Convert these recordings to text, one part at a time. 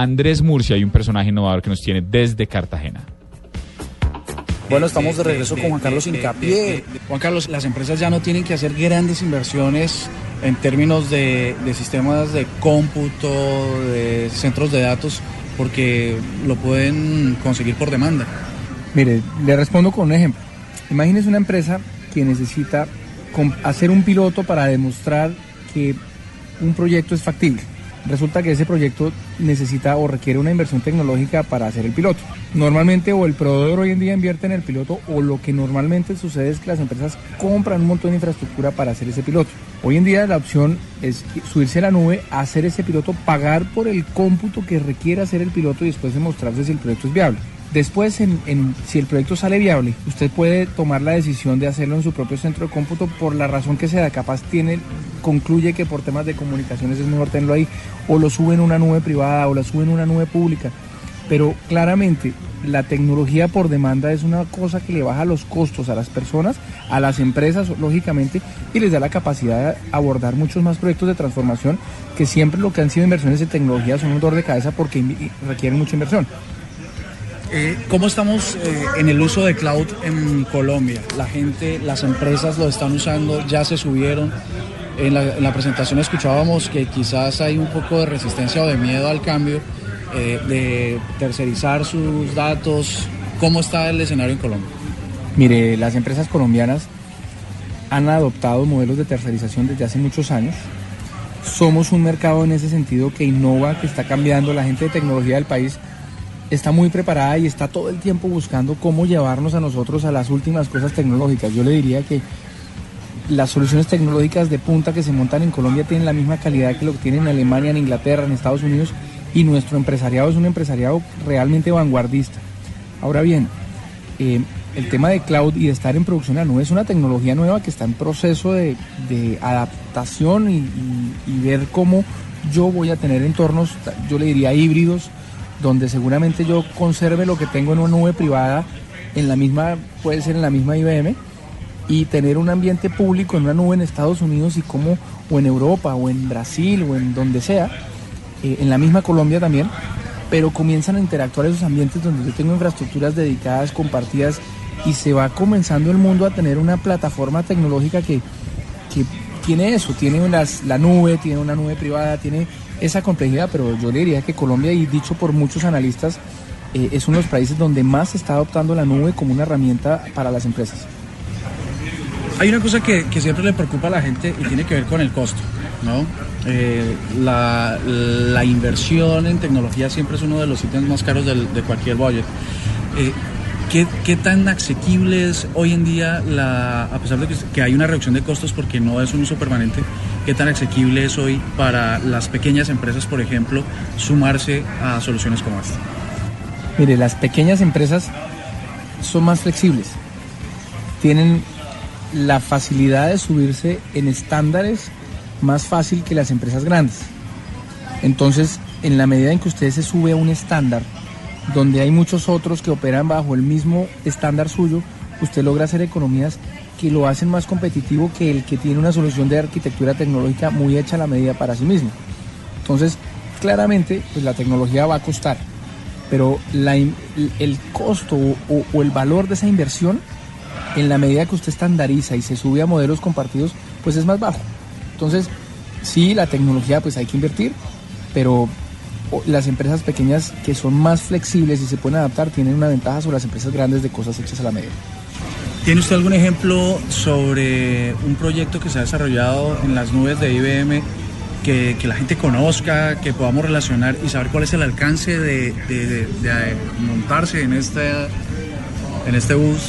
Andrés Murcia y un personaje innovador que nos tiene desde Cartagena. Bueno, estamos de regreso con Juan Carlos Incapié. Juan Carlos, las empresas ya no tienen que hacer grandes inversiones en términos de, sistemas de cómputo, de centros de datos, porque lo pueden conseguir por demanda. Mire, le respondo con un ejemplo. Imagínese una empresa que necesita hacer un piloto para demostrar que un proyecto es factible resulta que ese proyecto necesita o requiere una inversión tecnológica para hacer el piloto. Normalmente o el proveedor hoy en día invierte en el piloto o lo que normalmente sucede es que las empresas compran un montón de infraestructura para hacer ese piloto. Hoy en día la opción es subirse a la nube, hacer ese piloto, pagar por el cómputo que requiere hacer el piloto y después demostrarse si el proyecto es viable. Después, si el proyecto sale viable, usted puede tomar la decisión de hacerlo en su propio centro de cómputo por la razón que sea. Capaz tiene, concluye que por temas de comunicaciones es mejor tenerlo ahí, o lo sube en una nube privada, o lo sube en una nube pública. Pero claramente, la tecnología por demanda es una cosa que le baja los costos a las personas, a las empresas, lógicamente, y les da la capacidad de abordar muchos más proyectos de transformación que siempre lo que han sido inversiones en tecnología son un dolor de cabeza porque requieren mucha inversión. Eh, ¿Cómo estamos eh, en el uso de cloud en Colombia? La gente, las empresas lo están usando, ya se subieron. En la, presentación escuchábamos que quizás hay un poco de resistencia o de miedo al cambio, eh, de tercerizar sus datos. ¿Cómo está el escenario en Colombia? Mire, las empresas colombianas han adoptado modelos de tercerización desde hace muchos años. Somos un mercado en ese sentido que innova, que está cambiando. La gente de tecnología del país está muy preparada y está todo el tiempo buscando cómo llevarnos a nosotros a las últimas cosas tecnológicas. Yo le diría que las soluciones tecnológicas de punta que se montan en Colombia tienen la misma calidad que lo que tienen en Alemania, en Inglaterra, en Estados Unidos y nuestro empresariado es un empresariado realmente vanguardista. Ahora bien, eh, el tema de cloud y de estar en producción a nube es una tecnología nueva que está en proceso de, adaptación y, y ver cómo yo voy a tener entornos, yo le diría híbridos, donde seguramente yo conserve lo que tengo en una nube privada, en la misma, puede ser en la misma IBM, y tener un ambiente público en una nube en Estados Unidos y como, o en Europa, o en Brasil, o en donde sea, eh, en la misma Colombia también, pero comienzan a interactuar esos ambientes donde yo tengo infraestructuras dedicadas, compartidas, y se va comenzando el mundo a tener una plataforma tecnológica que, que tiene eso, tiene la nube, tiene una nube privada, tiene esa complejidad, pero yo le diría que Colombia, y dicho por muchos analistas, eh, es uno de los países donde más se está adoptando la nube como una herramienta para las empresas. Hay una cosa que, siempre le preocupa a la gente y tiene que ver con el costo, ¿no? Eh, la, inversión en tecnología siempre es uno de los ítems más caros de cualquier budget. Eh, ¿Qué, tan asequible es hoy en día, la, a pesar de que, hay una reducción de costos porque no es un uso permanente, qué tan asequible es hoy para las pequeñas empresas, por ejemplo, sumarse a soluciones como esta? Mire, las pequeñas empresas son más flexibles, tienen la facilidad de subirse en estándares más fácil que las empresas grandes. Entonces, en la medida en que usted se sube a un estándar, donde hay muchos otros que operan bajo el mismo estándar suyo, usted logra hacer economías que lo hacen más competitivo que el que tiene una solución de arquitectura tecnológica muy hecha a la medida para sí mismo. Entonces, claramente, pues la tecnología va a costar, pero el costo o, o el valor de esa inversión, en la medida que usted estandariza y se sube a modelos compartidos, pues es más bajo. Entonces, sí, la tecnología pues hay que invertir, pero las empresas pequeñas que son más flexibles y se pueden adaptar tienen una ventaja sobre las empresas grandes de cosas hechas a la medida. ¿Tiene usted algún ejemplo sobre un proyecto que se ha desarrollado en las nubes de IBM que, la gente conozca, que podamos relacionar y saber cuál es el alcance de, montarse en este, en este bus?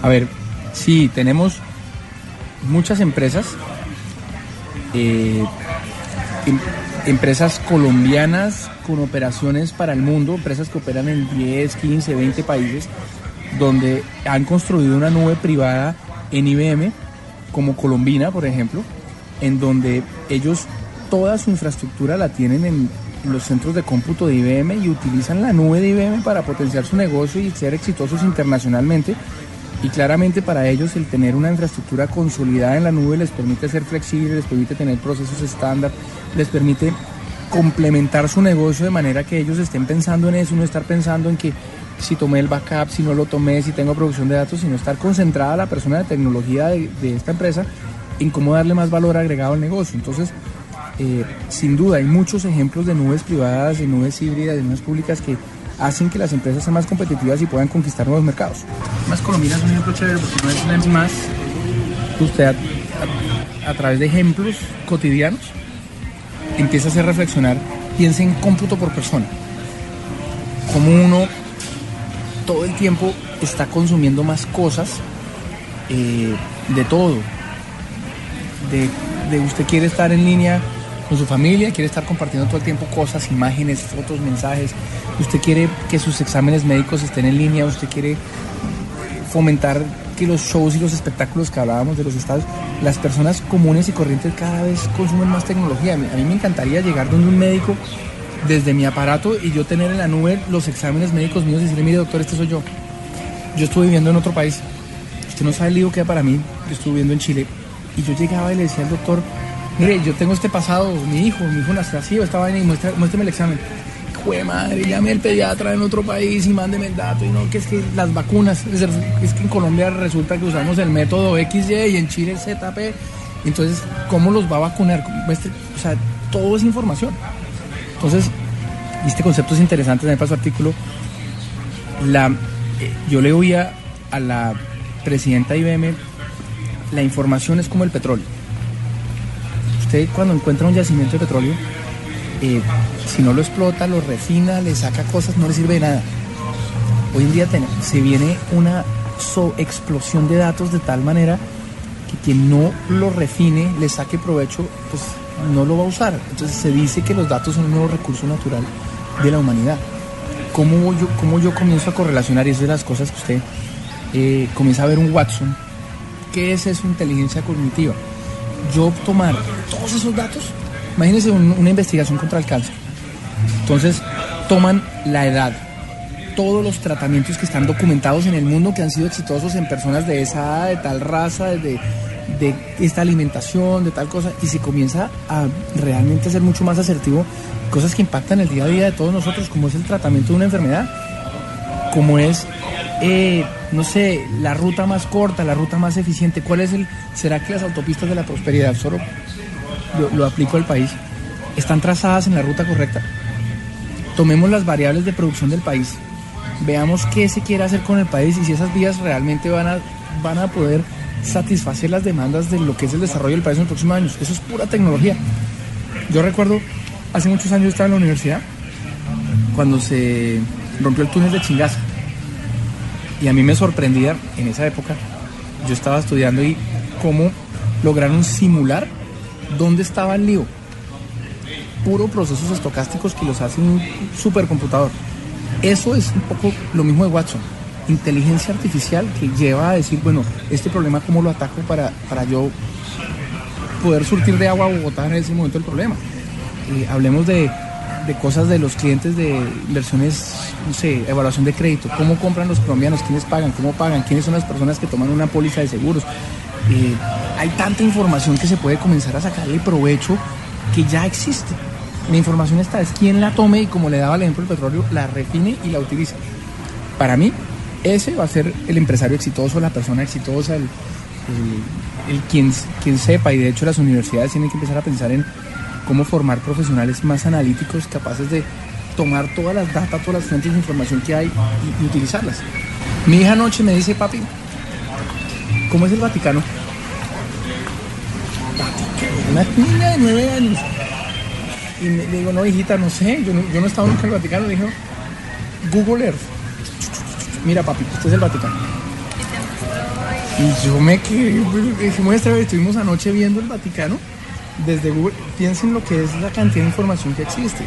A ver, sí, tenemos muchas empresas. Eh, empresas colombianas con operaciones para el mundo, empresas que operan en 10, 15, 20 países, donde han construido una nube privada en IBM, como Colombina, por ejemplo, en donde ellos toda su infraestructura la tienen en, los centros de cómputo de IBM y utilizan la nube de IBM para potenciar su negocio y ser exitosos internacionalmente. Y claramente para ellos el tener una infraestructura consolidada en la nube les permite ser flexibles, les permite tener procesos estándar, les permite complementar su negocio de manera que ellos estén pensando en eso, no estar pensando en que si tomé el backup, si no lo tomé, si tengo producción de datos, sino estar concentrada la persona de tecnología de, de esta empresa en cómo darle más valor agregado al negocio. Entonces, eh, sin duda, hay muchos ejemplos de nubes privadas, de nubes híbridas, de nubes públicas que hacen que las empresas sean más competitivas y puedan conquistar nuevos mercados. Más Colombia es un ejemplo chévere porque no es más usted a, a, a, través de ejemplos cotidianos empieza a hacer reflexionar, piensa en cómputo por persona. Como uno todo el tiempo está consumiendo más cosas eh, de todo. De, de usted quiere estar en línea con su familia, quiere estar compartiendo todo el tiempo cosas, imágenes, fotos, mensajes. Usted quiere que sus exámenes médicos estén en línea, usted quiere fomentar que los shows y los espectáculos que hablábamos de los estados, las personas comunes y corrientes cada vez consumen más tecnología. A mí, a mí me encantaría llegar donde un médico desde mi aparato y yo tener en la nube los exámenes médicos míos y decirle, mire doctor, este soy yo. Yo estuve viviendo en otro país. Usted no sabe el lío que era para mí. Yo estuve viviendo en Chile. Y yo llegaba y le decía al doctor, mire, yo tengo este pasado, mi hijo, mi hijo nació así, estaba en y muestra, muéstrame el examen. Jue madre, llame al pediatra en otro país y mándeme el dato. Y no, que es que las vacunas, es que en Colombia resulta que usamos el método XY y en Chile el ZP. Entonces, ¿cómo los va a vacunar? O sea, todo es información. Entonces, este concepto es interesante, también para su artículo. La, eh, yo le oía a la presidenta IBM, la información es como el petróleo. Usted cuando encuentra un yacimiento de petróleo, eh, si no lo explota, lo refina, le saca cosas, no le sirve de nada. Hoy en día se viene una so explosión de datos de tal manera quien no lo refine, le saque provecho, pues no lo va a usar. Entonces se dice que los datos son un nuevo recurso natural de la humanidad. ¿Cómo yo, cómo yo comienzo a correlacionar? Y de las cosas que usted eh, comienza a ver un Watson. ¿Qué es eso, inteligencia cognitiva? Yo tomar todos esos datos, imagínense un, una investigación contra el cáncer. Entonces toman la edad, todos los tratamientos que están documentados en el mundo que han sido exitosos en personas de esa, de tal raza, de, de esta alimentación, de tal cosa, y se comienza a realmente ser mucho más asertivo cosas que impactan el día a día de todos nosotros, como es el tratamiento de una enfermedad, como es, eh, no sé, la ruta más corta, la ruta más eficiente, cuál es el, será que las autopistas de la prosperidad, solo lo, lo aplico al país, están trazadas en la ruta correcta. Tomemos las variables de producción del país, veamos qué se quiere hacer con el país y si esas vías realmente van a, van a poder satisfacer las demandas de lo que es el desarrollo del país en los próximos años. Eso es pura tecnología. Yo recuerdo, hace muchos años estaba en la universidad, cuando se rompió el túnel de Chingaza. Y a mí me sorprendía en esa época, yo estaba estudiando y cómo lograron simular dónde estaba el lío. Puro procesos estocásticos que los hace un supercomputador. Eso es un poco lo mismo de Watson inteligencia artificial que lleva a decir, bueno, este problema cómo lo ataco para, para yo poder surtir de agua Bogotá en ese momento el problema. Eh, hablemos de, de, cosas de los clientes de inversiones, no sé, evaluación de crédito, cómo compran los colombianos, quiénes pagan, cómo pagan, quiénes son las personas que toman una póliza de seguros. Eh, hay tanta información que se puede comenzar a sacarle provecho que ya existe. La información está, es quién la tome y como le daba el ejemplo el petróleo, la refine y la utiliza. Para mí, ese va a ser el empresario exitoso, la persona exitosa, el, quien, quien sepa, y de hecho las universidades tienen que empezar a pensar en cómo formar profesionales más analíticos, capaces de tomar todas las datas, todas las fuentes de información que hay y, utilizarlas. Mi hija anoche me dice, papi, ¿cómo es el Vaticano? Una niña de nueve años. Y le digo, no, hijita, no sé, yo no, yo no he estado nunca en el Vaticano. Le dijo, Google Earth mira papi, este es el Vaticano. Y yo me quedé, muestra, estuvimos anoche viendo el Vaticano desde Google. Piensen lo que es la cantidad de información que existe.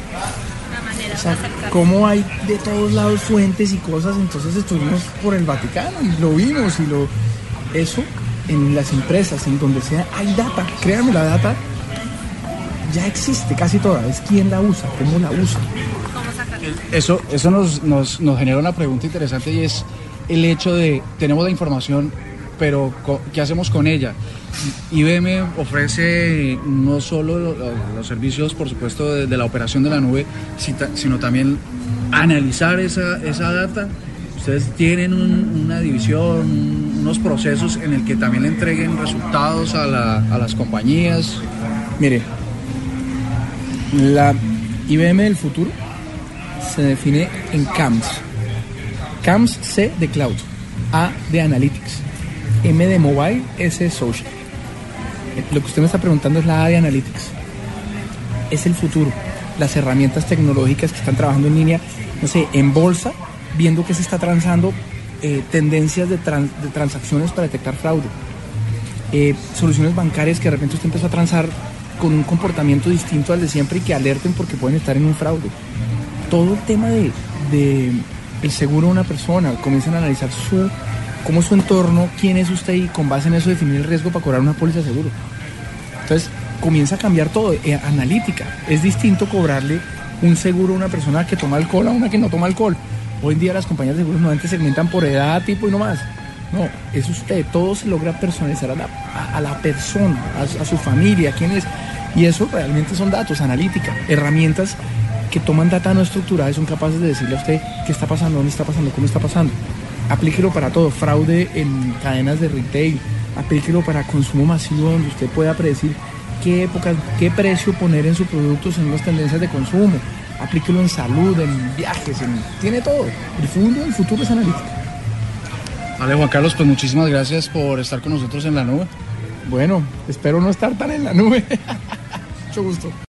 O sea, cómo hay de todos lados fuentes y cosas, entonces estuvimos por el Vaticano y lo vimos y lo... Eso en las empresas, en donde sea, hay data. Créanme, la data ya existe casi toda. Es quién la usa, cómo la usa. Eso, eso nos, nos, nos, genera una pregunta interesante y es el hecho de, tenemos la información, pero ¿qué hacemos con ella? IBM ofrece no solo lo- lo- los servicios, por supuesto, de, la operación de la nube, sino también analizar esa, esa data. Ustedes tienen un- una división, un- unos procesos en el que también entreguen resultados a, la- a las compañías. Mire, la IBM del futuro se define en CAMS. CAMS C de Cloud, A de Analytics, M de Mobile, S de Social. Eh, Lo que usted me está preguntando es la A de Analytics. Es el futuro. Las herramientas tecnológicas que están trabajando en línea, no sé, en bolsa, viendo que se está transando eh, tendencias de, tran- de transacciones para detectar fraude eh, soluciones bancarias que de repente usted empezó a transar con un comportamiento distinto al de siempre y que alerten porque pueden estar en un fraude. Todo el tema de, el seguro de una persona, comienzan a analizar su cómo es su entorno, quién es usted y con base en eso definir el riesgo para cobrar una póliza de seguro. Entonces comienza a cambiar todo, eh, analítica. Es distinto cobrarle un seguro a una persona que toma alcohol a una que no toma alcohol. Hoy en día las compañías de seguros nuevamente segmentan por edad, tipo y no más. No, es usted, todo se logra personalizar a la, a la persona, a, a su familia, quién es. Y eso realmente son datos, analítica, herramientas que toman data no estructurada y son capaces de decirle a usted qué está pasando, dónde está pasando, cómo está pasando. Aplíquelo para todo, fraude en cadenas de retail, aplíquelo para consumo masivo donde usted pueda predecir qué época, qué precio poner en su producto según las tendencias de consumo. Aplíquelo en salud, en viajes, en, tiene todo. El futuro, el futuro es analítica. Vale, Juan Carlos, pues muchísimas gracias por estar con nosotros en la nube. Bueno, espero no estar tan en la nube. Mucho gusto.